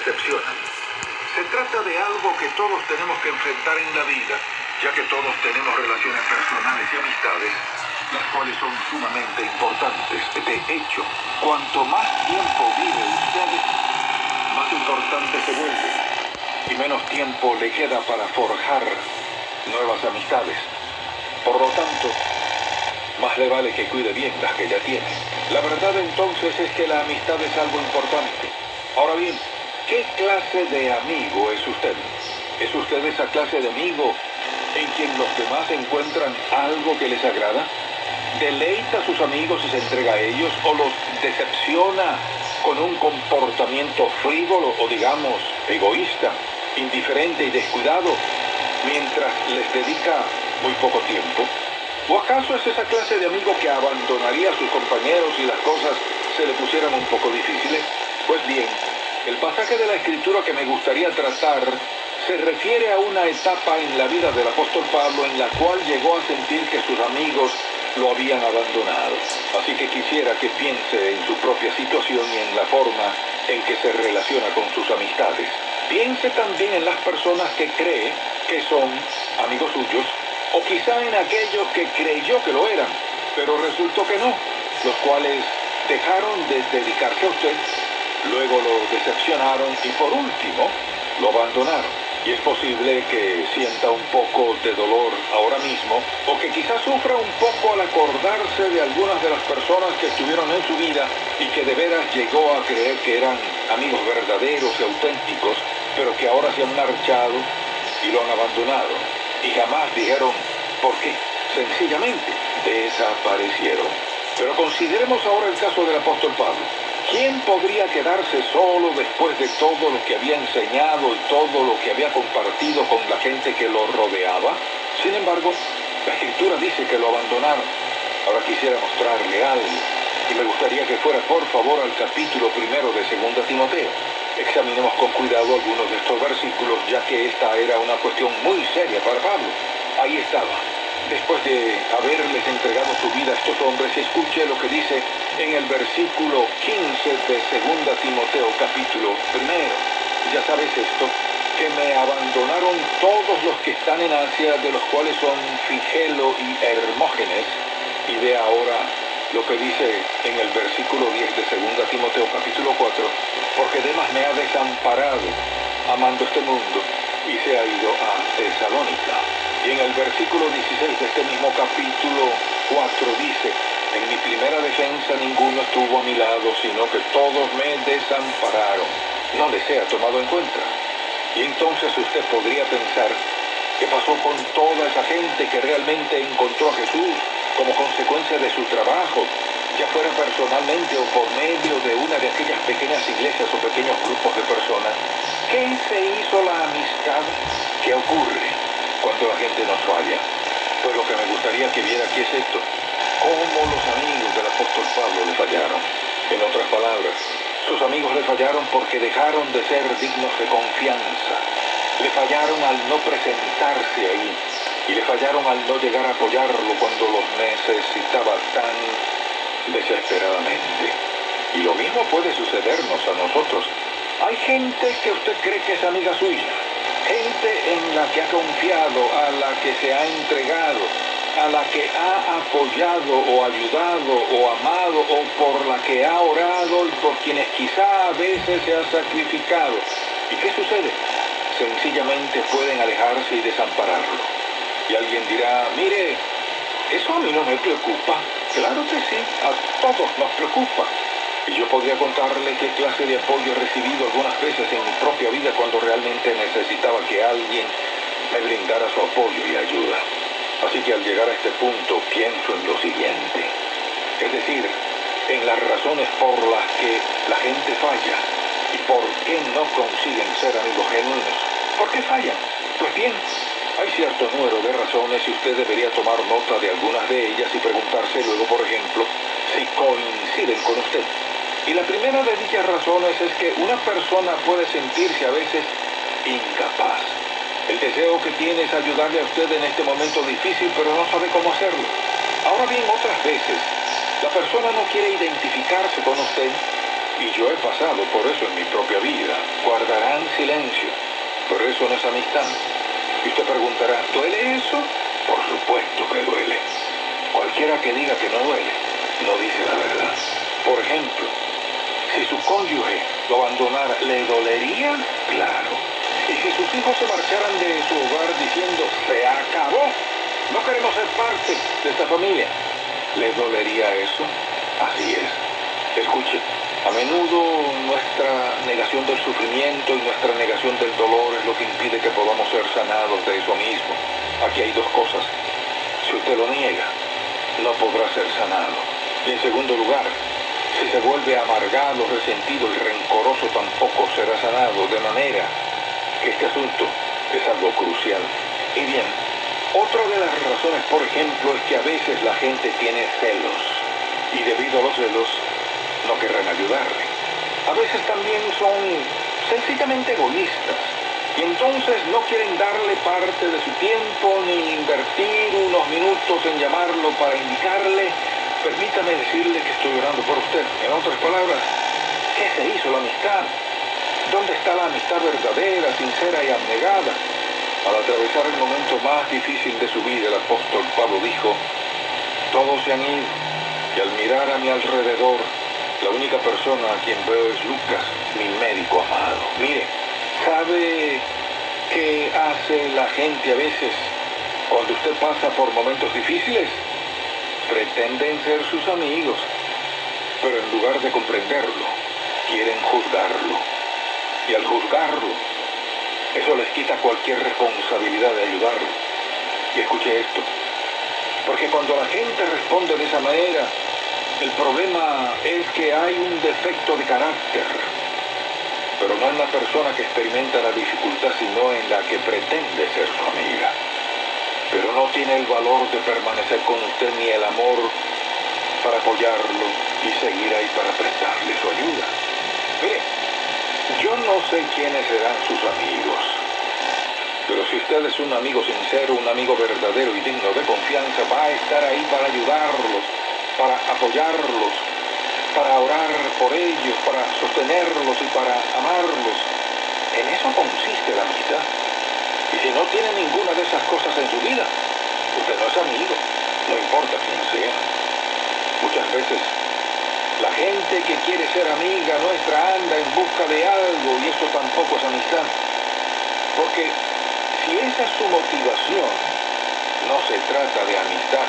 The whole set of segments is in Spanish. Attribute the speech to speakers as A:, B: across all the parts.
A: decepcionan. Se trata de algo que todos tenemos que enfrentar en la vida, ya que todos tenemos relaciones personales y amistades, las cuales son sumamente importantes. De hecho, cuanto más tiempo vive usted, más importante se vuelve y menos tiempo le queda para forjar nuevas amistades. Por lo tanto, más le vale que cuide bien las que ya tiene. La verdad entonces es que la amistad es algo importante. Ahora bien, ¿qué clase de amigo es usted? ¿Es usted esa clase de amigo en quien los demás encuentran algo que les agrada? ¿Deleita a sus amigos y se entrega a ellos o los decepciona con un comportamiento frívolo o digamos egoísta, indiferente y descuidado mientras les dedica muy poco tiempo? ¿O acaso es esa clase de amigo que abandonaría a sus compañeros si las cosas se le pusieran un poco difíciles? Pues bien, el pasaje de la escritura que me gustaría tratar se refiere a una etapa en la vida del apóstol Pablo en la cual llegó a sentir que sus amigos lo habían abandonado. Así que quisiera que piense en su propia situación y en la forma en que se relaciona con sus amistades. Piense también en las personas que cree que son amigos suyos o quizá en aquellos que creyó que lo eran, pero resultó que no, los cuales dejaron de dedicarse a usted, luego lo decepcionaron y por último lo abandonaron. Y es posible que sienta un poco de dolor ahora mismo o que quizás sufra un poco al acordarse de algunas de las personas que estuvieron en su vida y que de veras llegó a creer que eran amigos verdaderos y auténticos, pero que ahora se han marchado y lo han abandonado. Y jamás dijeron, ¿por qué? Sencillamente desaparecieron. Pero consideremos ahora el caso del apóstol Pablo. ¿Quién podría quedarse solo después de todo lo que había enseñado y todo lo que había compartido con la gente que lo rodeaba? Sin embargo, la escritura dice que lo abandonaron. Ahora quisiera mostrarle algo y me gustaría que fuera por favor al capítulo primero de 2 Timoteo. Examinemos con cuidado algunos de estos versículos ya que esta era una cuestión muy seria para Pablo. Ahí estaba después de haberles entregado su vida a estos hombres, escuche lo que dice en el versículo 15 de 2 Timoteo capítulo primero. Ya sabes esto, que me abandonaron todos los que están en Asia, de los cuales son Figelo y Hermógenes. Y ve ahora lo que dice en el versículo 10 de 2 Timoteo capítulo 4, porque Demas me ha desamparado amando este mundo y se ha ido a Tesalónica. Y en el versículo 16 de este mismo capítulo 4 dice, en mi primera defensa ninguno estuvo a mi lado, sino que todos me desampararon. No les sea tomado en cuenta. Y entonces usted podría pensar, ¿qué pasó con toda esa gente que realmente encontró a Jesús como consecuencia de su trabajo, ya fuera personalmente o por medio de una de aquellas pequeñas iglesias o pequeños grupos de personas? ¿Qué se hizo la amistad? ¿Qué ocurre? Cuando la gente nos falla. Pues lo que me gustaría que viera aquí es esto. Cómo los amigos del apóstol Pablo le fallaron. En otras palabras, sus amigos le fallaron porque dejaron de ser dignos de confianza. Le fallaron al no presentarse ahí. Y le fallaron al no llegar a apoyarlo cuando los necesitaba tan desesperadamente. Y lo mismo puede sucedernos a nosotros. Hay gente que usted cree que es amiga suya gente en la que ha confiado, a la que se ha entregado, a la que ha apoyado o ayudado o amado o por la que ha orado y por quienes quizá a veces se ha sacrificado. ¿Y qué sucede? Sencillamente pueden alejarse y desampararlo. Y alguien dirá, mire, eso a mí no me preocupa. Claro que sí, a todos nos preocupa. Y yo podría contarle qué clase de apoyo he recibido algunas veces en mi propia vida cuando realmente necesitaba que alguien me brindara su apoyo y ayuda. Así que al llegar a este punto pienso en lo siguiente. Es decir, en las razones por las que la gente falla y por qué no consiguen ser amigos genuinos. ¿Por qué fallan? Pues bien, hay cierto número de razones y usted debería tomar nota de algunas de ellas y preguntarse luego, por ejemplo, si coinciden con usted. Y la primera de dichas razones es que una persona puede sentirse a veces incapaz. El deseo que tiene es ayudarle a usted en este momento difícil, pero no sabe cómo hacerlo. Ahora bien, otras veces, la persona no quiere identificarse con usted, y yo he pasado por eso en mi propia vida. Guardarán silencio. Pero eso no es amistad. Y usted preguntará, ¿duele eso? Por supuesto que duele. Cualquiera que diga que no duele, no dice la verdad. Por ejemplo, si su cónyuge lo abandonara, ¿le dolería? Claro. Y si sus hijos se marcharan de su hogar diciendo, se acabó, no queremos ser parte de esta familia, ¿le dolería eso? Así es. Escuche, a menudo nuestra negación del sufrimiento y nuestra negación del dolor es lo que impide que podamos ser sanados de eso mismo. Aquí hay dos cosas. Si usted lo niega, no podrá ser sanado. Y en segundo lugar, si se vuelve amargado, resentido y rencoroso, tampoco será sanado. De manera que este asunto es algo crucial. Y bien, otra de las razones, por ejemplo, es que a veces la gente tiene celos. Y debido a los celos, no querrán ayudarle. A veces también son sencillamente egoístas y entonces no quieren darle parte de su tiempo ni invertir unos minutos en llamarlo para indicarle, permítame decirle que estoy orando por usted. En otras palabras, ¿qué se hizo la amistad? ¿Dónde está la amistad verdadera, sincera y abnegada? Al atravesar el momento más difícil de su vida, el apóstol Pablo dijo, todos se han ido y al mirar a mi alrededor, la única persona a quien veo es Lucas, mi médico amado. Mire, ¿sabe qué hace la gente a veces cuando usted pasa por momentos difíciles? Pretenden ser sus amigos, pero en lugar de comprenderlo, quieren juzgarlo. Y al juzgarlo, eso les quita cualquier responsabilidad de ayudarlo. Y escuche esto, porque cuando la gente responde de esa manera, el problema es que hay un defecto de carácter, pero no en la persona que experimenta la dificultad, sino en la que pretende ser su amiga. Pero no tiene el valor de permanecer con usted ni el amor para apoyarlo y seguir ahí para prestarle su ayuda. Mire, yo no sé quiénes serán sus amigos, pero si usted es un amigo sincero, un amigo verdadero y digno de confianza, va a estar ahí para ayudarlos para apoyarlos, para orar por ellos, para sostenerlos y para amarlos. En eso consiste la amistad. Y si no tiene ninguna de esas cosas en su vida, usted no es amigo, no importa quién sea. Muchas veces la gente que quiere ser amiga nuestra anda en busca de algo y eso tampoco es amistad. Porque si esa es su motivación, no se trata de amistad.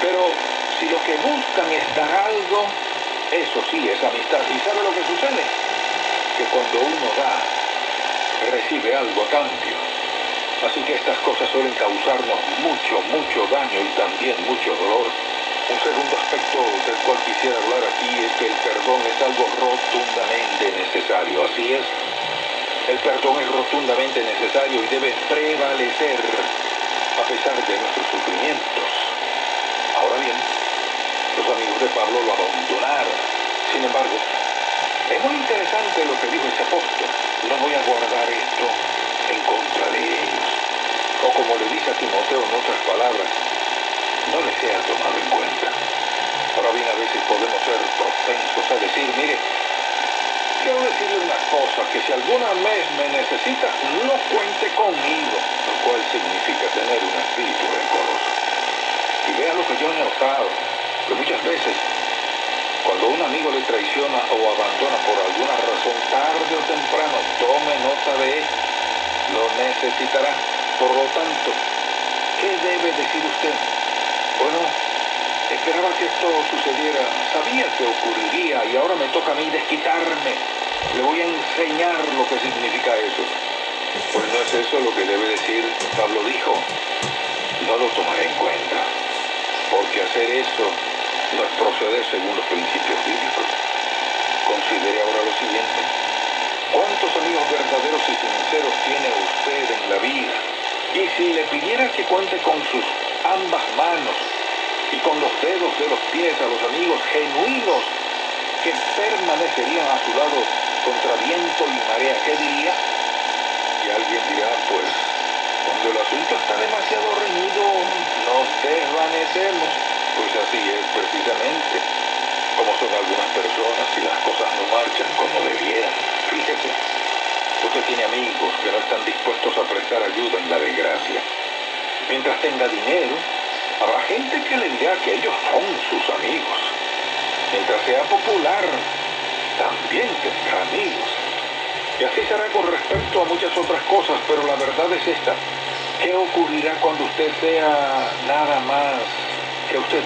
A: Pero si lo que buscan es dar algo, eso sí es amistad. ¿Y sabe lo que sucede? Que cuando uno da, recibe algo a cambio. Así que estas cosas suelen causarnos mucho, mucho daño y también mucho dolor. Un segundo aspecto del cual quisiera hablar aquí es que el perdón es algo rotundamente necesario. Así es, el perdón es rotundamente necesario y debe prevalecer a pesar de nuestros sufrimientos. Ahora bien, los amigos de Pablo lo abandonaron. Sin embargo, es muy interesante lo que dijo ese apóstol. No voy a guardar esto en contra de ellos. O como le dice a Timoteo en otras palabras, no les sea tomado en cuenta. Ahora bien, a veces podemos ser propensos a decir, mire, quiero decirle una cosa, que si alguna vez me necesita, no cuente conmigo, lo cual significa tener un espíritu rencoroso. Y vea lo que yo he notado muchas veces, cuando un amigo le traiciona o abandona por alguna razón, tarde o temprano, tome nota de esto, lo necesitará. Por lo tanto, ¿qué debe decir usted? Bueno, esperaba que esto sucediera, sabía que ocurriría y ahora me toca a mí desquitarme. Le voy a enseñar lo que significa eso. Pues no es eso lo que debe decir, Pablo dijo, no lo tomaré en cuenta, porque hacer eso no es proceder según los principios bíblicos. Considere ahora lo siguiente. ¿Cuántos amigos verdaderos y sinceros tiene usted en la vida? Y si le pidiera que cuente con sus ambas manos y con los dedos de los pies a los amigos genuinos que permanecerían a su lado contra viento y marea, ¿qué diría? Y alguien dirá, pues, cuando el asunto está demasiado reñido, nos desvanecemos. Pues así es precisamente como son algunas personas y las cosas no marchan como debieran. Fíjese, tiene amigos que no están dispuestos a prestar ayuda en la desgracia. Mientras tenga dinero, habrá gente que le dirá que ellos son sus amigos. Mientras sea popular, también tendrá amigos. Y así será con respecto a muchas otras cosas, pero la verdad es esta. ¿Qué ocurrirá cuando usted sea nada más que usted?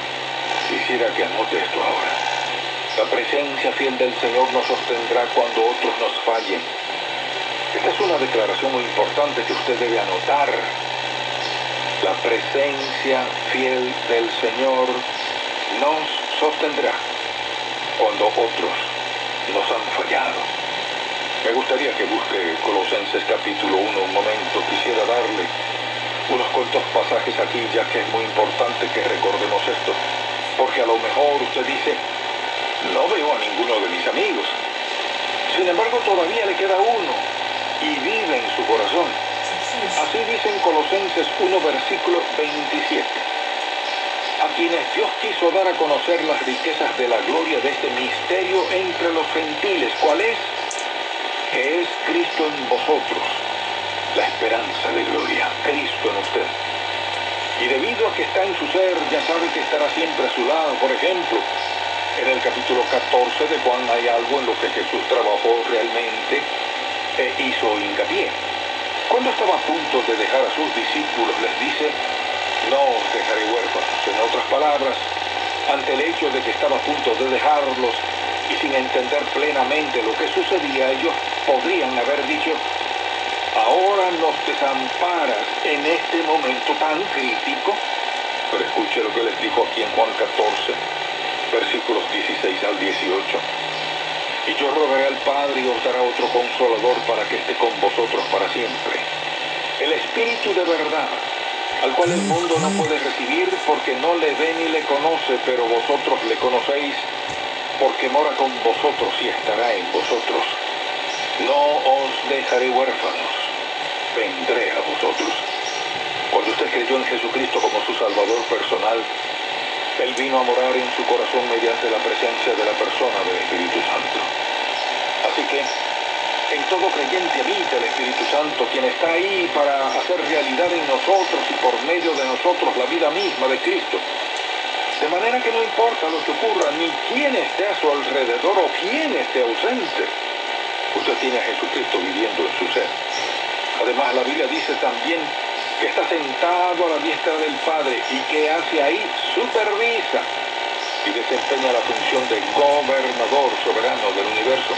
A: Quisiera que anote esto ahora. La presencia fiel del Señor nos sostendrá cuando otros nos fallen. Esta es una declaración muy importante que usted debe anotar. La presencia fiel del Señor nos sostendrá cuando otros nos han fallado. Me gustaría que busque Colosenses capítulo 1 un momento. Quisiera darle unos cuantos pasajes aquí, ya que es muy importante que recordemos esto. Porque a lo mejor usted dice, no veo a ninguno de mis amigos. Sin embargo, todavía le queda uno y vive en su corazón. Así dice en Colosenses 1, versículo 27. A quienes Dios quiso dar a conocer las riquezas de la gloria de este misterio entre los gentiles. ¿Cuál es? Que es Cristo en vosotros, la esperanza de gloria. Cristo en usted. Y debido a que está en su ser, ya sabe que estará siempre a su lado. Por ejemplo, en el capítulo 14 de Juan hay algo en lo que Jesús trabajó realmente e hizo hincapié. Cuando estaba a punto de dejar a sus discípulos, les dice, no os dejaré huérfanos. En otras palabras, ante el hecho de que estaba a punto de dejarlos y sin entender plenamente lo que sucedía, ellos podrían haber dicho, ahora nos desamparas en este momento tan crítico. Pero escuche lo que les dijo aquí en Juan 14, versículos 16 al 18. Y yo rogaré al Padre y os dará otro consolador para que esté con vosotros para siempre. El Espíritu de verdad, al cual el mundo no puede recibir porque no le ve ni le conoce, pero vosotros le conocéis porque mora con vosotros y estará en vosotros. No os dejaré huérfanos, vendré a vosotros. Cuando usted creyó en Jesucristo como su Salvador personal, él vino a morar en su corazón mediante la presencia de la persona del Espíritu Santo. Así que en todo creyente habita el Espíritu Santo, quien está ahí para hacer realidad en nosotros y por medio de nosotros la vida misma de Cristo. De manera que no importa lo que ocurra, ni quién esté a su alrededor o quién esté ausente. Usted tiene a Jesucristo viviendo en su ser. Además, la Biblia dice también que está sentado a la diestra del Padre y que hace ahí supervisa y desempeña la función de gobernador soberano del universo.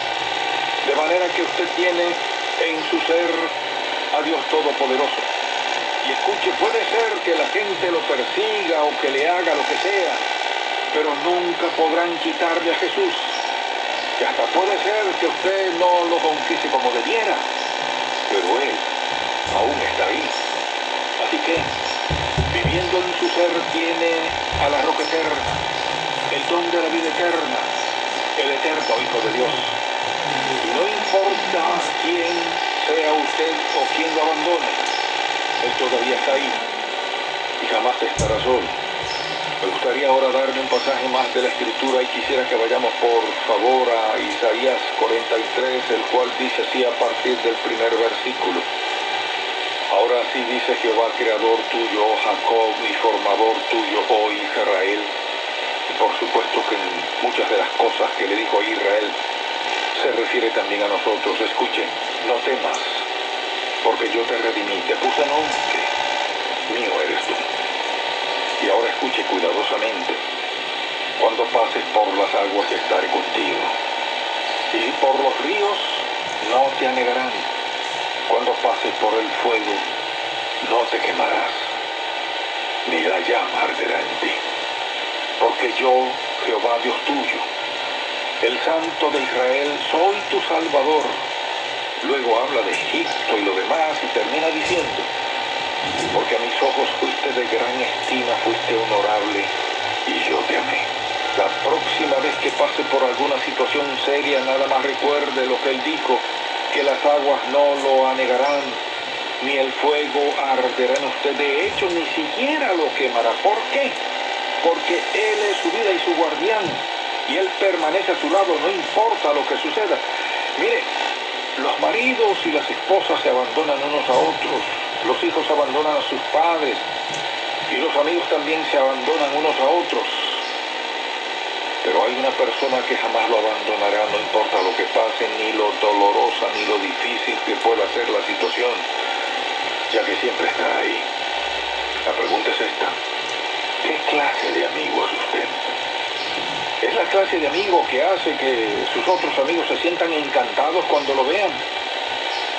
A: De manera que usted tiene en su ser a Dios Todopoderoso. Y escuche, puede ser que la gente lo persiga o que le haga lo que sea, pero nunca podrán quitarle a Jesús. Que hasta puede ser que usted no lo conquiste como debiera, pero Él aún está ahí Así que, en su ser, tiene a la roca eterna, el don de la vida eterna, el eterno Hijo de Dios. Y no importa quién sea usted o quién lo abandone, Él todavía está ahí y jamás estará solo. Me gustaría ahora darle un pasaje más de la escritura y quisiera que vayamos por favor a Isaías 43, el cual dice así a partir del primer versículo. Ahora sí dice Jehová, creador tuyo, oh Jacob, y formador tuyo, oh Israel. Y por supuesto que en muchas de las cosas que le dijo Israel se refiere también a nosotros. Escuchen, no temas, porque yo te redimí, te puse nombre, mío eres tú. Y ahora escuche cuidadosamente, cuando pases por las aguas estaré contigo, y por los ríos no te anegarán cuando pases por el fuego, no te quemarás, ni la llama arderá en ti. Porque yo, Jehová Dios tuyo, el Santo de Israel, soy tu Salvador. Luego habla de Egipto y lo demás y termina diciendo, porque a mis ojos fuiste de gran estima, fuiste honorable y yo te amé. La próxima vez que pase por alguna situación seria, nada más recuerde lo que él dijo que las aguas no lo anegarán, ni el fuego arderá en usted. De hecho, ni siquiera lo quemará. ¿Por qué? Porque Él es su vida y su guardián, y Él permanece a su lado, no importa lo que suceda. Mire, Los maridos y las esposas se abandonan unos a otros, los hijos abandonan a sus padres y los amigos también se abandonan unos a otros. Pero hay una persona que jamás lo abandonará, no importa lo que pase, ni lo dolorosa, ni lo difícil la situación, ya que siempre está ahí. La pregunta es esta. ¿Qué clase de amigo es usted? Es la clase de amigo que hace que sus otros amigos se sientan encantados cuando lo vean.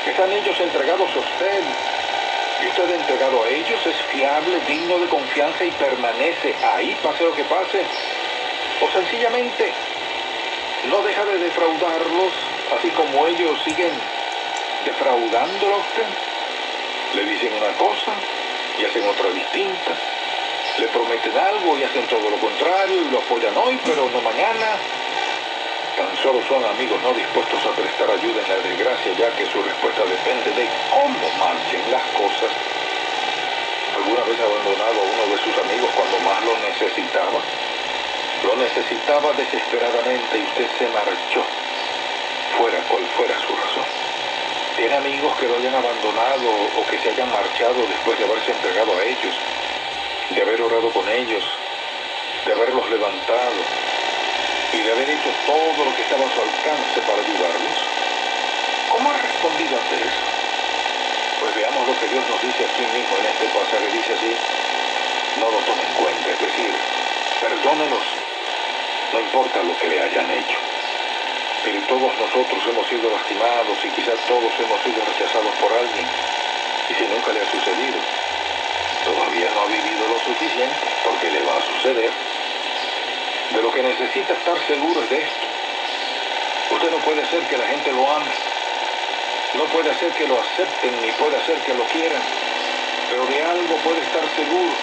A: Están ellos entregados a usted. Y usted entregado a ellos es fiable, digno de confianza y permanece ahí, pase lo que pase o sencillamente no deja de defraudarlos, así como ellos siguen defraudándolo a usted. Le dicen una cosa y hacen otra distinta. Le prometen algo y hacen todo lo contrario y lo apoyan hoy, pero no mañana. Tan solo son amigos no dispuestos a prestar ayuda en la desgracia, ya que su respuesta depende de cómo marchen las cosas. ¿Alguna vez abandonado a uno de sus amigos cuando más lo necesitaba? Lo necesitaba desesperadamente y usted se marchó, fuera cual fuera su razón. Tiene amigos que lo hayan abandonado o que se hayan marchado después de haberse entregado a ellos, de haber orado con ellos, de haberlos levantado y de haber hecho todo lo que estaba a su alcance para ayudarlos. ¿Cómo ha respondido ante eso? Pues veamos lo que Dios nos dice aquí mismo en este pasaje. Dice así, no lo tomen en cuenta, es decir, perdónenos no importa lo que le hayan hecho. Pero todos nosotros hemos sido lastimados y quizás todos hemos sido rechazados por alguien. Y si nunca le ha sucedido, todavía no ha vivido lo suficiente porque le va a suceder. De lo que necesita estar seguro es de esto. Usted no puede hacer que la gente lo ame. No puede hacer que lo acepten ni puede hacer que lo quieran. Pero de algo puede estar seguro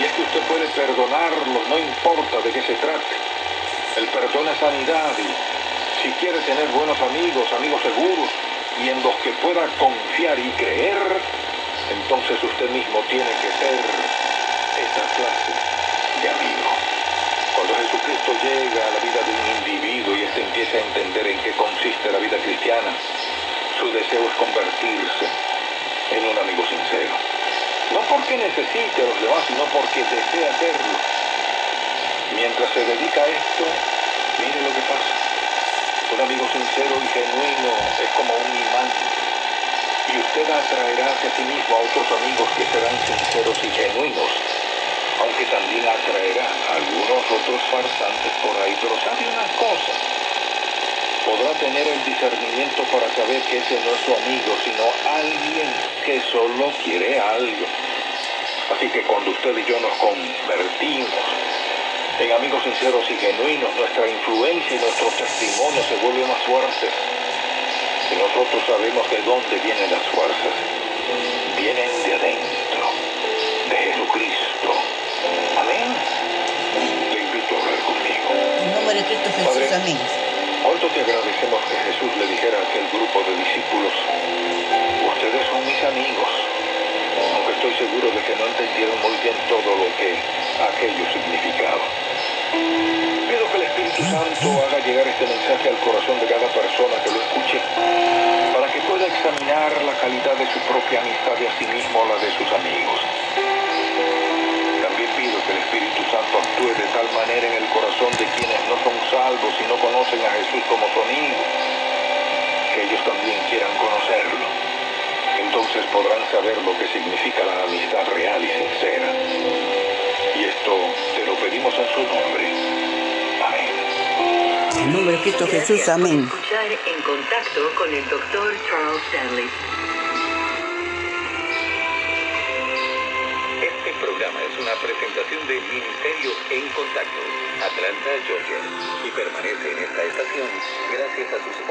A: y es que usted puede perdonarlo, no importa de qué se trate. El perdón es sanidad y si quiere tener buenos amigos, amigos seguros y en los que pueda confiar y creer, entonces usted mismo tiene que ser esa clase de amigo. Cuando Jesucristo llega a la vida de un individuo y éste empieza a entender en qué consiste la vida cristiana, su deseo es convertirse en un amigo sincero. No porque necesite a los demás, sino porque desea hacerlo. Mientras se dedica a esto, mire lo que pasa. Un amigo sincero y genuino es como un imán. Y usted atraerá hacia sí mismo a otros amigos que serán sinceros y genuinos. Aunque también atraerá a algunos otros farsantes por ahí. Pero sabe una cosa, podrá tener el discernimiento para saber que ese no es su amigo, sino alguien que solo quiere algo. Así que cuando usted y yo nos convertimos en amigos sinceros y genuinos, nuestra influencia y nuestro testimonio se vuelven más fuertes. Y nosotros sabemos de dónde vienen las fuerzas. Vienen de adentro, de Jesucristo. Amén. Le invito a hablar conmigo.
B: En nombre de Cristo Jesús, amén.
A: ¿Cuánto te agradecemos que Jesús le dijera a aquel grupo de discípulos, seguro de que no entendieron muy bien todo lo que aquello significaba. Pido que el Espíritu Santo haga llegar este mensaje al corazón de cada persona que lo escuche, para que pueda examinar la calidad de su propia amistad y asimismo la de sus amigos que el Espíritu Santo actúe de tal manera en el corazón de quienes no son salvos y no conocen a Jesús como su amigo, que ellos también quieran conocerlo. Entonces podrán saber lo que significa la amistad real y sincera. Y esto te lo pedimos en su nombre. Amén.
B: En nombre de Cristo Jesús, amén.
C: escuchar en contacto con el doctor Charles Stanley.
D: una presentación de Ministerio en Contacto, Atlanta, Georgia, y permanece en esta estación gracias a sus horas.